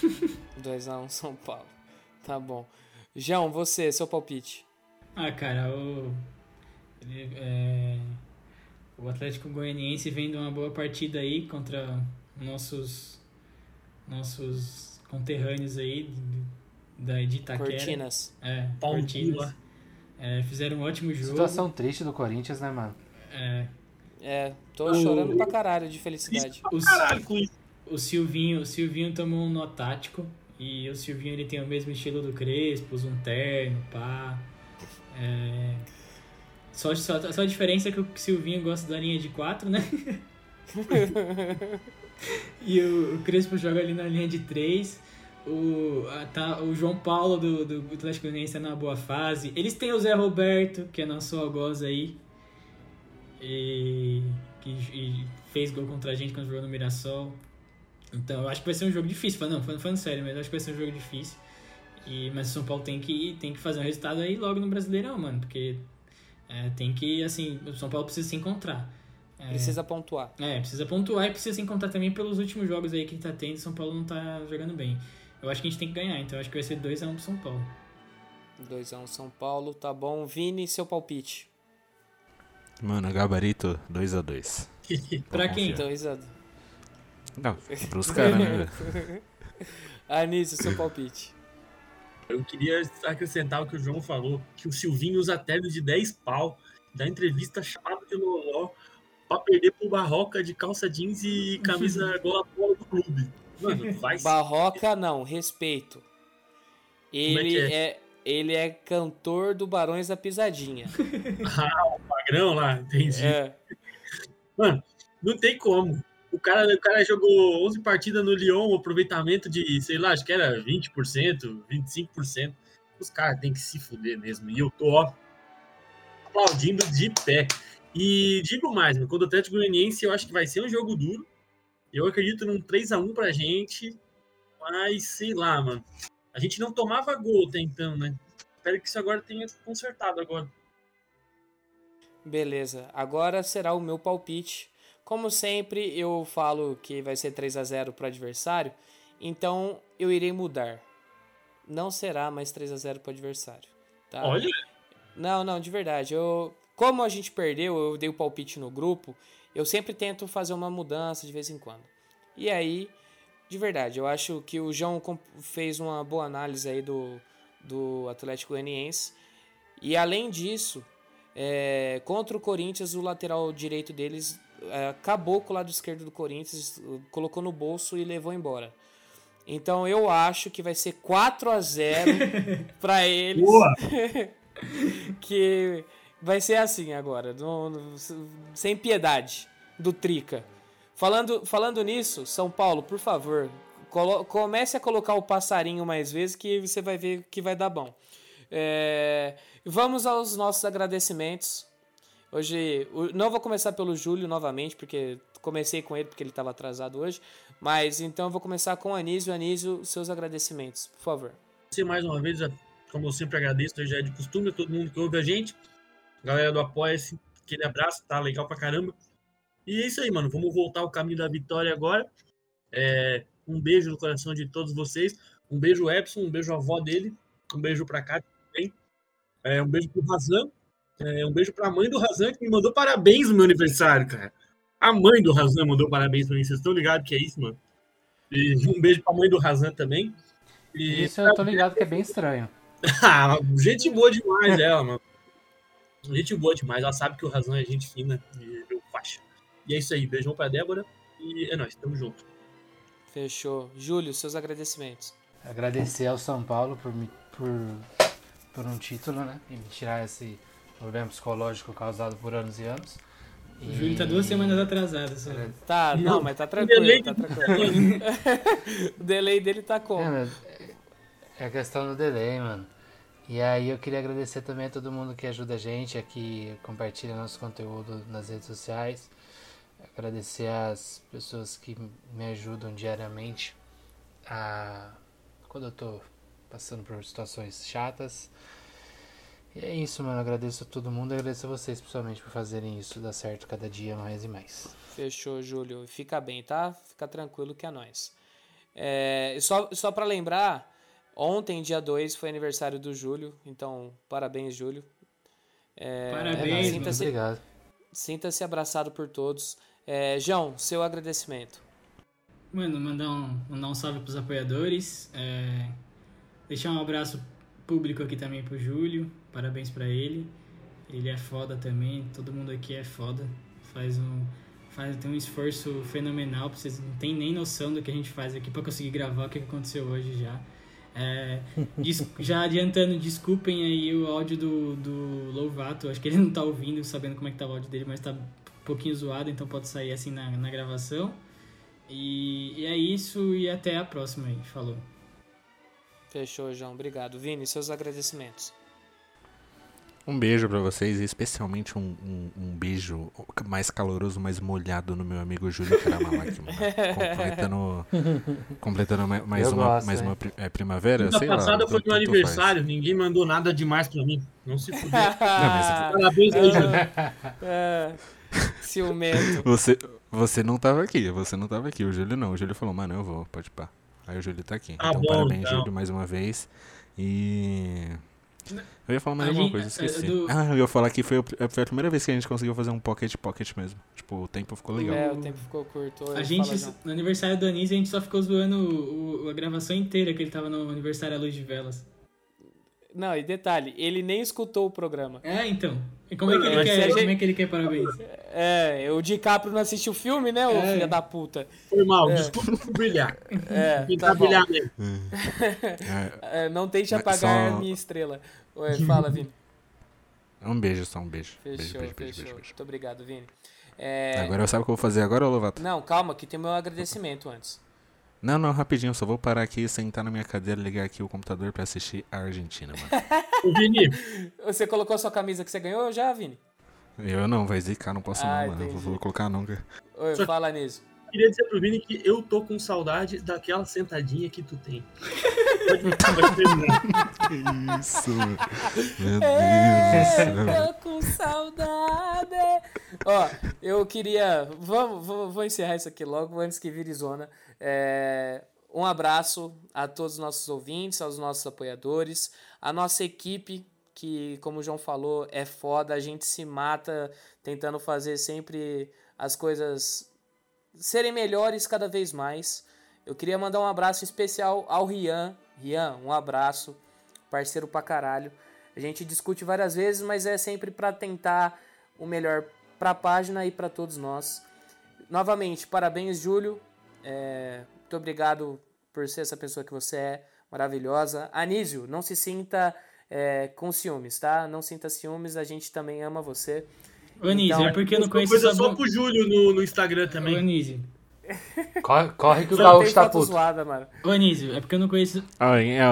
2x1 São Paulo. Tá bom. João, você, seu palpite. Ah, cara, o. ele, é, o Atlético Goianiense vem de uma boa partida aí contra nossos. Nossos conterrâneos aí de, da, de Itaquera. Cortinas. É, cu Cortinas. É, fizeram um ótimo jogo. Situação triste do Corinthians, né, mano? É, É, tô chorando pra caralho de felicidade. o, o Silvinho, o Silvinho tomou um nó tático e o Silvinho ele tem o mesmo estilo do Crespo, usa um terno, pá. É, só, só, só a diferença é que o Silvinho gosta da linha de 4, né? e o, o Crespo joga ali na linha de 3. O, tá, o João Paulo do, do Atlético Goianiense tá na boa fase. Eles têm o Zé Roberto, que é nosso algoz aí. E, que e fez gol contra a gente quando jogou no Mirassol. Então eu acho que vai ser um jogo difícil. Não, falando, falando sério, mas eu acho que vai ser um jogo difícil. E, mas o São Paulo tem que, tem que fazer um resultado aí logo no Brasileirão, mano. Porque é, tem que, assim, o São Paulo precisa se encontrar. É, Precisa pontuar. é, precisa pontuar e precisa se encontrar também pelos últimos jogos aí que tá tendo. São Paulo não tá jogando bem. Eu acho que a gente tem que ganhar, então eu acho que vai ser 2x1 pro São Paulo. 2x1 São Paulo, tá bom. Vini, seu palpite. Mano, gabarito 2x2. Pra quem? 2x2. Não, pros caras, né? velho? Anísio, seu palpite. Eu queria acrescentar o que o João falou, que o Silvinho usa terno de 10 pau, dá entrevista chamada de loló, pra perder pro Barroca de calça jeans e camisa gola polo do clube. Mano, vai Barroca não, respeito. é Ele que é, ele é cantor do Barões da Pisadinha. magrão lá, entendi. É. Mano, não tem como. O cara, o cara jogou 11 partidas no Lyon, um aproveitamento de, sei lá, acho que era 20%, 25%. Os caras têm que se fuder mesmo. E eu tô, ó, aplaudindo de pé. E digo mais, mano, quando o Atlético Goianiense eu acho que vai ser um jogo duro. Eu acredito num 3x1 pra gente. Mas, sei lá, mano. A gente não tomava gol até então, né? Espero que isso agora tenha consertado agora. Beleza, agora será o meu palpite. Como sempre, eu falo que vai ser 3 a 0 para o adversário, então eu irei mudar. Não será mais 3 a 0 para o adversário. Tá? Olha, Não, não, de verdade. Eu, como a gente perdeu, eu dei o palpite no grupo. Eu sempre tento fazer uma mudança de vez em quando. E aí, de verdade, eu acho que o João fez uma boa análise aí do, do Atlético Goianiense. E além disso, é, contra o Corinthians, o lateral direito deles é, acabou com o lado esquerdo do Corinthians, colocou no bolso e levou embora. Então eu acho que vai ser 4 a 0 para eles. boa! que vai ser assim agora, no- no- sem piedade do Trica. Falando, falando nisso, São Paulo, por favor, colo- comece a colocar o passarinho mais vezes que você vai ver que vai dar bom. É, vamos aos nossos agradecimentos. Hoje, não vou começar pelo Júlio novamente, porque comecei com ele porque ele estava atrasado hoje. Mas então eu vou começar com o Anísio. Anísio, seus agradecimentos, por favor. Você mais uma vez, como eu sempre agradeço, já é de costume, todo mundo que ouve a gente. Galera do Apoia-se, aquele abraço, tá legal pra caramba. E é isso aí, mano. Vamos voltar ao caminho da vitória agora. É, um beijo no coração de todos vocês. Um beijo, Epson. Um beijo, à avó dele. Um beijo pra cá também. É, um beijo pro Razan. É, um beijo pra mãe do Razan, que me mandou parabéns no meu aniversário, cara. A mãe do Razan mandou parabéns pra mim. Vocês estão ligados que é isso, mano? E um beijo pra mãe do Razan também. E Isso eu tô ligado que é bem estranho. ah, gente boa demais ela, mano. Gente boa demais. Ela sabe que o Razão é gente fina e eu faixa. E é isso aí. Beijão pra Débora. E é nóis, tamo junto. Fechou. Júlio, seus agradecimentos. Agradecer ao São Paulo por, me, por, por um título, né? E me tirar esse problema psicológico causado por anos e anos. O Júlio tá duas semanas atrasado. Só. Tá, não, Não, mas tá delay tranquilo, tá tranquilo. o delay dele tá É, como? mas é a questão do delay, mano. E aí eu queria agradecer também a todo mundo que ajuda a gente aqui, compartilha nosso conteúdo nas redes sociais. Agradecer às pessoas que me ajudam diariamente a quando eu tô passando por situações chatas. E é isso, mano. Agradeço a todo mundo e agradeço a vocês pessoalmente por fazerem isso dar certo cada dia mais e mais. Fechou, Júlio. Fica bem, tá? Fica tranquilo que é nóis. É, só só para lembrar, ontem, dia 2, foi aniversário do Júlio. Então, parabéns, Júlio. É, É Parabéns, Sinta-se obrigado. sinta-se abraçado por todos. É, João, seu agradecimento. Mano, mandar um, mandar um salve pros apoiadores. é, deixar um abraço público aqui também pro Júlio. Parabéns pra ele. Ele é foda também. Todo mundo aqui é foda. Faz um, faz, tem um esforço fenomenal. Vocês não tem nem noção do que a gente faz aqui pra conseguir gravar o que aconteceu hoje já. É, já adiantando, desculpem aí o áudio do, do Louvato. Acho que ele não tá ouvindo, sabendo como é que tá o áudio dele, mas tá um pouquinho zoado, então pode sair assim na, na gravação. E, e é isso, e até a próxima aí. Falou. Fechou, João. Obrigado. Vini, seus agradecimentos. Um beijo pra vocês e especialmente um, um, um beijo mais caloroso, mais molhado no meu amigo Júlio Karamalaki, mano. Completando, completando ma- mais Eu uma, gosto, mais hein? uma é, primavera, Semana sei lá. passada foi tanto meu faz. aniversário, ninguém mandou nada demais pra mim. Não se fudeu. mas- Parabéns aí, Júlio. É, ciumento. Você, você não tava aqui, você não tava aqui, o Júlio não. O Júlio falou, mano, eu vou, pode pá. Aí o Júlio tá aqui. Ah, então, bom, parabéns, então. Júlio, mais uma vez. E. Eu ia falar mais A alguma gente- coisa, é, esqueci. do- Ah, eu ia falar que foi, foi a primeira vez que a gente conseguiu fazer um pocket pocket mesmo. Tipo, o tempo ficou legal. É, o tempo ficou curto. A gente, no aniversário do Anísio, a gente só ficou zoando o- o- a gravação inteira que ele tava no aniversário à luz de velas. Não, e detalhe, ele nem escutou o programa. É, então. E como é que ele, quer, gente- como é que ele quer parabéns? É, o DiCaprio não assistiu o filme, né, ô É. filha da puta? Foi mal, É. desculpa brilhar. É, Tentar tá brilhar mesmo. É, É, não tente apagar só- a minha estrela. Oi, fala, Vini. um beijo só, um beijo. Fechou, beijo, beijo, beijo, fechou. beijo, beijo. Muito obrigado, Vini. É, Agora sabe o que eu vou fazer agora, Lovato? Não, calma, que tem meu agradecimento antes. Não, não, rapidinho, eu só vou parar aqui, sentar na minha cadeira, ligar aqui o computador pra assistir a Argentina, mano. Ô, Vini, Você colocou sua camisa que você ganhou já, Vini? Eu não, vai zicar, não posso Ah, não, mano. Vou, vou colocar nunca. Oi, Só- fala nisso. Queria dizer pro Vini que eu tô com saudade daquela sentadinha que tu tem. Terminar. Isso, mano. Meu Deus do céu. É, Tô com saudade. Ó, eu queria. Vamos, vou, vou encerrar isso aqui logo antes que vire zona. É, um abraço a todos os nossos ouvintes, aos nossos apoiadores, a nossa equipe, que, como o João falou, é foda. A gente se mata tentando fazer sempre as coisas serem melhores cada vez mais. Eu queria mandar um abraço especial ao Rian. Rian, um abraço, parceiro pra caralho. A gente discute várias vezes, mas é sempre pra tentar o melhor pra página e pra todos nós. Novamente, parabéns, Júlio. É, muito obrigado por ser essa pessoa que você é, maravilhosa. Anísio, não se sinta é, com ciúmes, tá? Não sinta ciúmes, a gente também ama você. Ô, Anísio, Então, é porque eu não conheço Coisa só pro Júlio no, no Instagram também. Anísio. Corre, corre que o Gaúcho tá puto. zoada, mano. Ô, Anísio, é porque eu não conheço. Ah, é, é,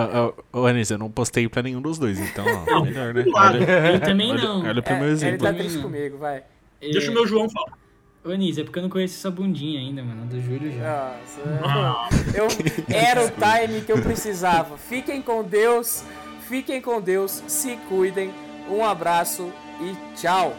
Ô, Anísio, eu não postei pra nenhum dos dois, então, ó, melhor, né? claro. Olha, Eu também olha, não. olha pro É, meu ele exemplo. tá Também triste comigo, vai. Deixa o meu João falar. Ô, Anísio, é porque eu não conheço essa bundinha ainda, mano. Do Júlio já. Nossa, eu, era o time que eu precisava. Fiquem com Deus, fiquem com Deus, se cuidem. Um abraço e tchau.